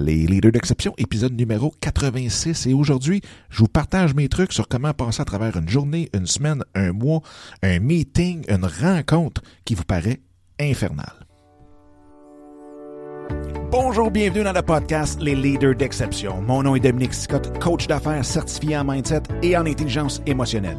les leaders d'exception, épisode numéro 86. Et aujourd'hui, je vous partage mes trucs sur comment passer à travers une journée, une semaine, un mois, un meeting, une rencontre qui vous paraît infernale. Bonjour, bienvenue dans le podcast Les Leaders d'Exception. Mon nom est Dominique Scott, coach d'affaires certifié en mindset et en intelligence émotionnelle.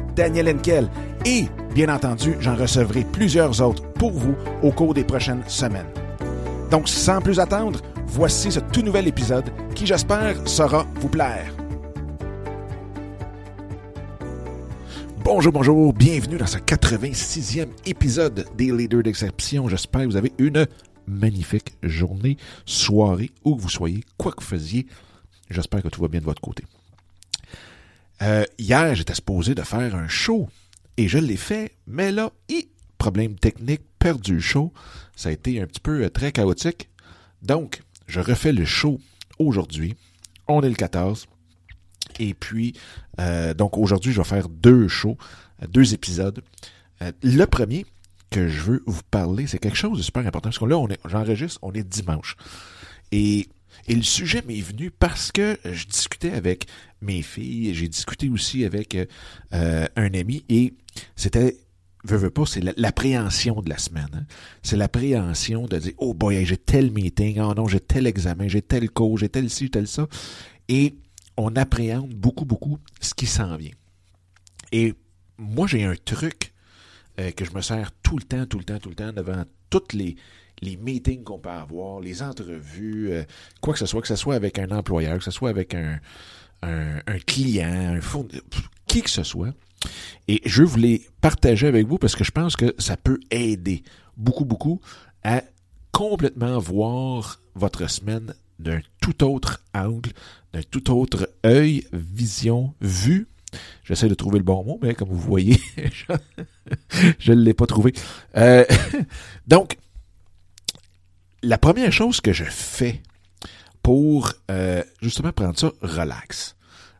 Daniel Henkel et, bien entendu, j'en recevrai plusieurs autres pour vous au cours des prochaines semaines. Donc, sans plus attendre, voici ce tout nouvel épisode qui, j'espère, saura vous plaire. Bonjour, bonjour, bienvenue dans ce 86e épisode des Leaders d'Exception. J'espère que vous avez une magnifique journée, soirée, où que vous soyez, quoi que vous faisiez. J'espère que tout va bien de votre côté. Euh, hier, j'étais supposé de faire un show et je l'ai fait, mais là, hi, problème technique, perdu le show. Ça a été un petit peu euh, très chaotique. Donc, je refais le show aujourd'hui. On est le 14. Et puis, euh, donc aujourd'hui, je vais faire deux shows, euh, deux épisodes. Euh, le premier que je veux vous parler, c'est quelque chose de super important. Parce que là, on est, j'enregistre, on est dimanche. Et, et le sujet m'est venu parce que je discutais avec mes filles, j'ai discuté aussi avec euh, un ami, et c'était veux pas, c'est l'appréhension de la semaine. Hein. C'est l'appréhension de dire, oh boy, j'ai tel meeting, oh non, j'ai tel examen, j'ai tel cours, j'ai tel ci, tel ça. Et on appréhende beaucoup, beaucoup ce qui s'en vient. Et moi, j'ai un truc euh, que je me sers tout le temps, tout le temps, tout le temps devant toutes les, les meetings qu'on peut avoir, les entrevues, euh, quoi que ce soit, que ce soit avec un employeur, que ce soit avec un, un, un client, un fournisseur, qui que ce soit. Et je les partager avec vous parce que je pense que ça peut aider beaucoup, beaucoup à complètement voir votre semaine d'un tout autre angle, d'un tout autre œil, vision, vue. J'essaie de trouver le bon mot, mais comme vous voyez, je ne l'ai pas trouvé. Euh, donc, la première chose que je fais pour euh, justement prendre ça relax,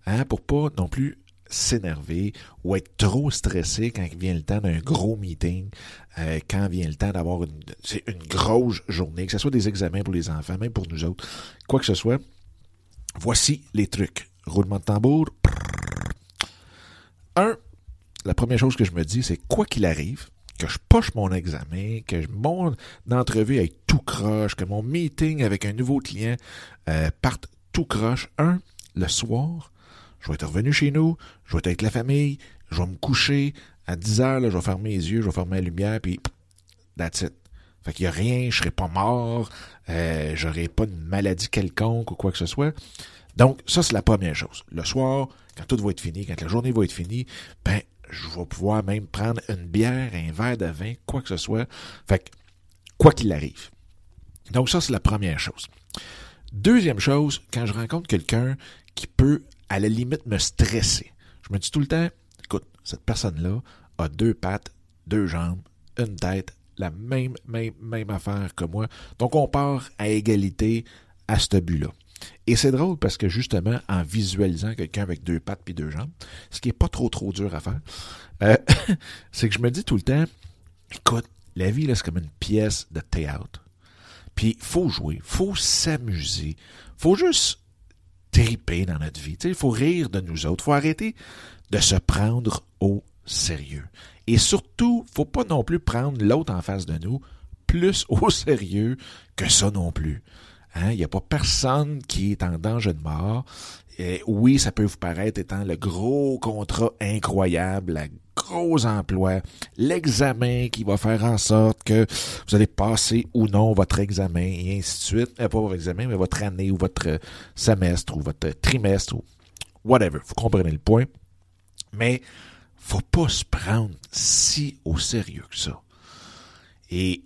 hein, pour pas non plus s'énerver ou être trop stressé quand vient le temps d'un gros meeting, euh, quand vient le temps d'avoir une, une grosse journée, que ce soit des examens pour les enfants, même pour nous autres, quoi que ce soit. Voici les trucs. Roulement de tambour. Un, la première chose que je me dis, c'est quoi qu'il arrive, que je poche mon examen, que mon entrevue aille tout croche, que mon meeting avec un nouveau client euh, parte tout croche. Un, le soir, je vais être revenu chez nous, je vais être avec la famille, je vais me coucher, à 10 heures, là, je vais fermer mes yeux, je vais fermer la lumière, puis that's it. Fait qu'il n'y a rien, je serai pas mort, euh, j'aurai pas de maladie quelconque ou quoi que ce soit. Donc, ça, c'est la première chose. Le soir, quand tout va être fini, quand la journée va être finie, ben, je vais pouvoir même prendre une bière, un verre de vin, quoi que ce soit. Fait quoi qu'il arrive. Donc, ça, c'est la première chose. Deuxième chose, quand je rencontre quelqu'un qui peut à la limite me stresser. Je me dis tout le temps, écoute, cette personne-là a deux pattes, deux jambes, une tête, la même, même, même affaire que moi. Donc on part à égalité à ce but-là. Et c'est drôle parce que justement, en visualisant quelqu'un avec deux pattes puis deux jambes, ce qui est pas trop trop dur à faire, euh, c'est que je me dis tout le temps, écoute, la vie, c'est comme une pièce de théâtre. Puis faut jouer, faut s'amuser, faut juste triper dans notre vie. Il faut rire de nous autres. Il faut arrêter de se prendre au sérieux. Et surtout, faut pas non plus prendre l'autre en face de nous plus au sérieux que ça non plus. Hein? Il n'y a pas personne qui est en danger de mort. Oui, ça peut vous paraître étant le gros contrat incroyable, la gros emploi, l'examen qui va faire en sorte que vous allez passer ou non votre examen et ainsi de suite. Euh, pas votre examen, mais votre année ou votre semestre ou votre trimestre ou whatever. Vous comprenez le point? Mais faut pas se prendre si au sérieux que ça. Et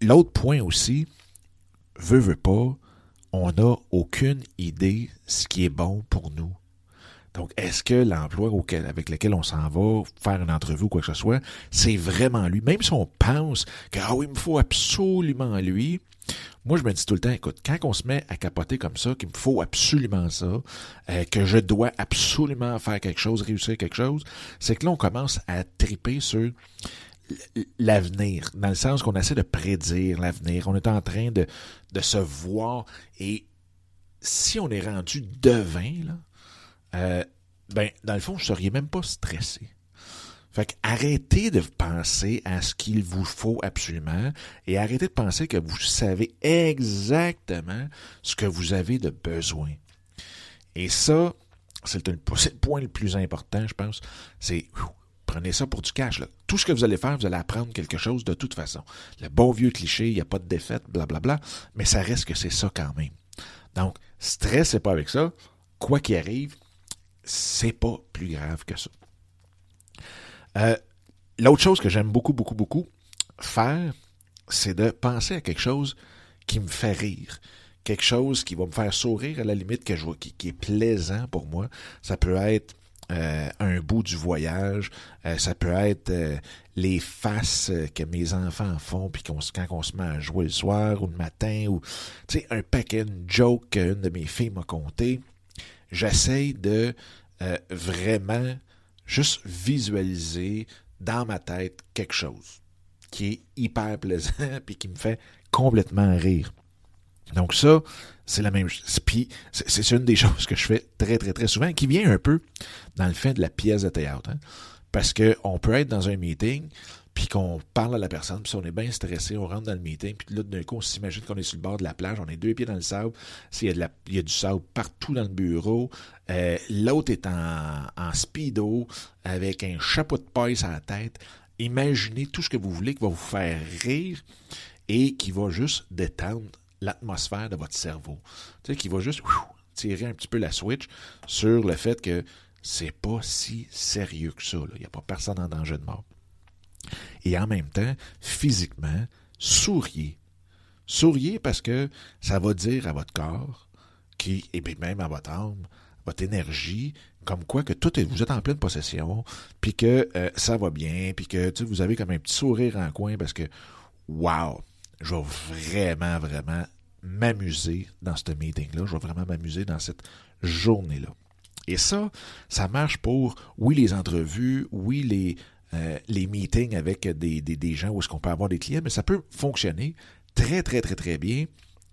l'autre point aussi, veut, veut pas, on n'a aucune idée ce qui est bon pour nous. Donc, est-ce que l'emploi avec lequel on s'en va faire une entrevue ou quoi que ce soit, c'est vraiment lui? Même si on pense que, ah oui, il me faut absolument lui, moi, je me dis tout le temps, écoute, quand on se met à capoter comme ça, qu'il me faut absolument ça, euh, que je dois absolument faire quelque chose, réussir quelque chose, c'est que là, on commence à triper sur l'avenir, dans le sens qu'on essaie de prédire l'avenir. On est en train de, se voir et si on est rendu devin, là, euh, ben, dans le fond, je ne seriez même pas stressé. Fait arrêtez de penser à ce qu'il vous faut absolument et arrêtez de penser que vous savez exactement ce que vous avez de besoin. Et ça, c'est le, point le plus important, je pense. C'est prenez ça pour du cash. Tout ce que vous allez faire, vous allez apprendre quelque chose de toute façon. Le bon vieux cliché, il n'y a pas de défaite, blablabla, mais ça reste que c'est ça quand même. Donc, stressez pas avec ça. Quoi qu'il arrive, c'est pas plus grave que ça. Euh, l'autre chose que j'aime beaucoup, beaucoup, beaucoup faire, c'est de penser à quelque chose qui me fait rire. Quelque chose qui va me faire sourire à la limite, que je qui, qui est plaisant pour moi. Ça peut être euh, un bout du voyage, euh, ça peut être les faces que mes enfants font puis quand on se met à jouer le soir ou le matin ou un paquet de jokes qu'une de mes filles m'a conté j'essaye de euh, vraiment juste visualiser dans ma tête quelque chose qui est hyper plaisant puis qui me fait complètement rire. Donc ça, c'est la même chose. Puis c'est une des choses que je fais très, très, très souvent, qui vient un peu dans le fait de la pièce de théâtre. Hein. Parce qu'on peut être dans un meeting, puis qu'on parle à la personne, puis si on est bien stressé, on rentre dans le meeting, puis là, d'un coup, on s'imagine qu'on est sur le bord de la plage, on est deux pieds dans le sable, s'il y, a de la, il y a du sable partout dans le bureau, euh, l'autre est en, en speedo, avec un chapeau de paille sur la tête. Imaginez tout ce que vous voulez qui va vous faire rire et qui va juste détendre l'atmosphère de votre cerveau. Tu sais, qui va juste tirer un petit peu la switch sur le fait que c'est pas si sérieux que ça. Il n'y a pas personne en danger de mort et en même temps, physiquement, souriez. Souriez parce que ça va dire à votre corps, qui, et même à votre âme, votre énergie, comme quoi que tout est, vous êtes en pleine possession, puis que euh, ça va bien, puis que vous avez comme un petit sourire en coin parce que, wow, je vais vraiment, vraiment m'amuser dans ce meeting-là, je vais vraiment m'amuser dans cette journée-là. Et ça, ça marche pour, oui, les entrevues, oui, les, euh, les meetings avec des, des, gens où est-ce qu'on peut avoir des clients, mais ça peut fonctionner très, très, très, très bien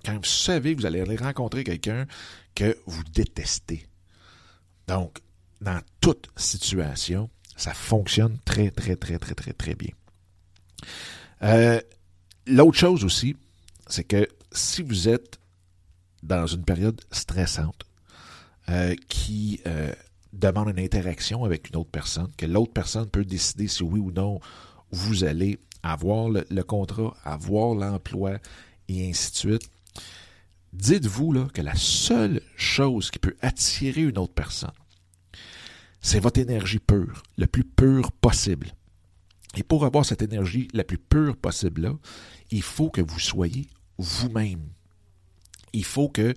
quand vous savez que vous allez aller rencontrer quelqu'un que vous détestez. Donc, dans toute situation, ça fonctionne très, très, très, très, très, très bien. Euh, l'autre chose aussi, c'est que si vous êtes dans une période stressante euh, qui demande une interaction avec une autre personne, que l'autre personne peut décider si oui ou non vous allez avoir le, contrat, avoir l'emploi et ainsi de suite. Dites-vous là que la seule chose qui peut attirer une autre personne, c'est votre énergie pure, le plus pure possible. Et pour avoir cette énergie la plus pure possible là, il faut que vous soyez vous-même. Il faut que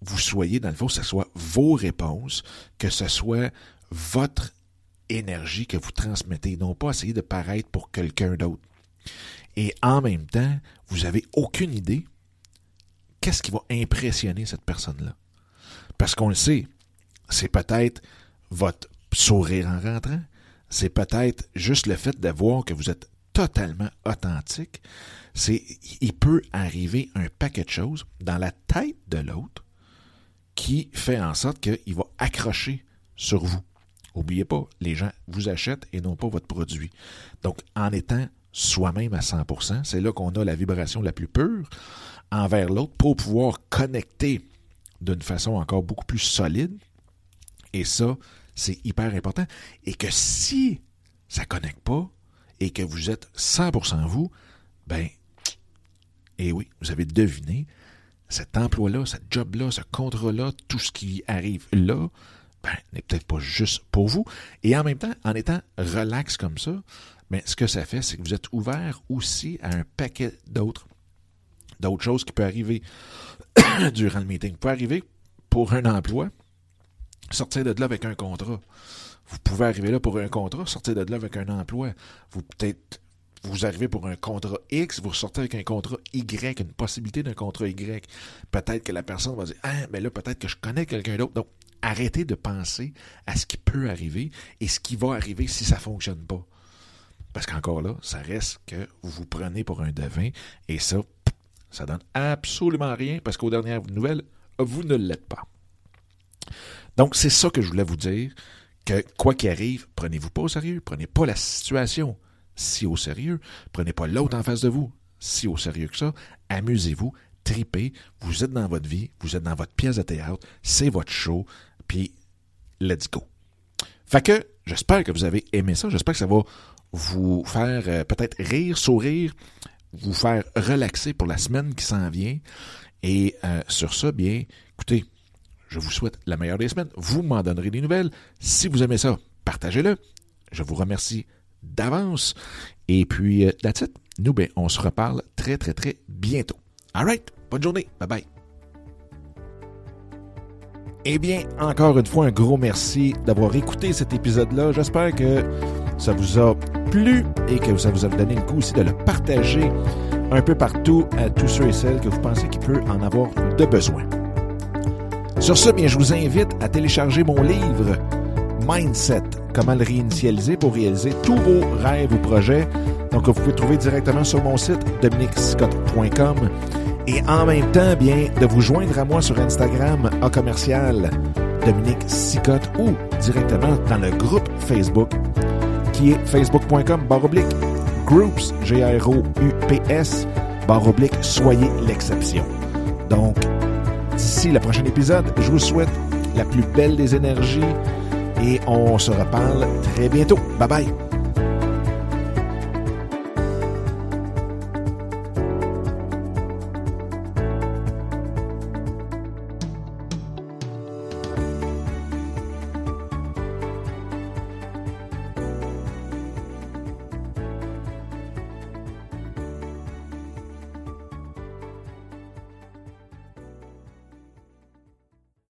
vous soyez, dans le fond, ce soit vos réponses, que ce soit votre énergie que vous transmettez, non pas essayer de paraître pour quelqu'un d'autre. Et en même temps, vous n'avez aucune idée qu'est-ce qui va impressionner cette personne-là. Parce qu'on le sait, c'est peut-être votre sourire en rentrant, c'est peut-être juste le fait de voir que vous êtes totalement authentique. C'est, il peut arriver un paquet de choses dans la tête de l'autre qui fait en sorte qu'il va accrocher sur vous. N'oubliez pas, les gens vous achètent et non pas votre produit. Donc, en étant soi-même à 100%, c'est là qu'on a la vibration la plus pure envers l'autre pour pouvoir connecter d'une façon encore beaucoup plus solide. Et ça, c'est hyper important. Et que si ça ne connecte pas et que vous êtes 100% vous, ben, et eh oui, vous avez deviné, cet emploi-là, ce job-là, ce contrat-là, tout ce qui arrive là, ben, n'est peut-être pas juste pour vous. Et en même temps, en étant relax comme ça, ben, ce que ça fait, c'est que vous êtes ouvert aussi à un paquet d'autres d'autres choses qui peuvent arriver durant le meeting. Vous pouvez arriver pour un emploi, sortir de là avec un contrat. Vous pouvez arriver là pour un contrat, sortir de là avec un emploi. Vous peut-être vous arrivez pour un contrat X, vous sortez avec un contrat Y, une possibilité d'un contrat Y. Peut-être que la personne va dire Ah, mais là, peut-être que je connais quelqu'un d'autre. Donc, arrêtez de penser à ce qui peut arriver et ce qui va arriver si ça ne fonctionne pas. Parce qu'encore là, ça reste que vous vous prenez pour un devin et ça, ça donne absolument rien parce qu'aux dernières nouvelles, vous ne l'êtes pas. Donc, c'est ça que je voulais vous dire, que quoi qu'il arrive, prenez-vous pas au sérieux, prenez pas la situation si au sérieux, prenez pas l'autre en face de vous si au sérieux que ça, amusez-vous, tripez, vous êtes dans votre vie, vous êtes dans votre pièce de théâtre, c'est votre show, puis let's go. Fait que j'espère que vous avez aimé ça, j'espère que ça va vous faire euh, peut-être rire, sourire, vous faire relaxer pour la semaine qui s'en vient. Et euh, sur ça, bien, écoutez, je vous souhaite la meilleure des semaines. Vous m'en donnerez des nouvelles. Si vous aimez ça, partagez-le. Je vous remercie d'avance. Et puis, euh, that's it. Nous, ben, on se reparle très, très, très bientôt. All right. Bonne journée. Bye bye. Eh bien, encore une fois, un gros merci d'avoir écouté cet épisode-là. J'espère que ça vous a plu et que ça vous a donné le coup aussi de le partager un peu partout à tous ceux et celles que vous pensez qu'il peut en avoir de besoin. Sur ce, bien, je vous invite à télécharger mon livre Mindset, comment le réinitialiser pour réaliser tous vos rêves ou projets. Donc, vous pouvez trouver directement sur mon site dominicscott.com et en même temps, bien, de vous joindre à moi sur Instagram à commercial Dominique Sicotte ou directement dans le groupe Facebook qui est facebook.com baroblique groups, G-R-O-U-P-S, baroblique soyez l'exception. Donc, d'ici le prochain épisode, je vous souhaite la plus belle des énergies et on se reparle très bientôt. Bye bye!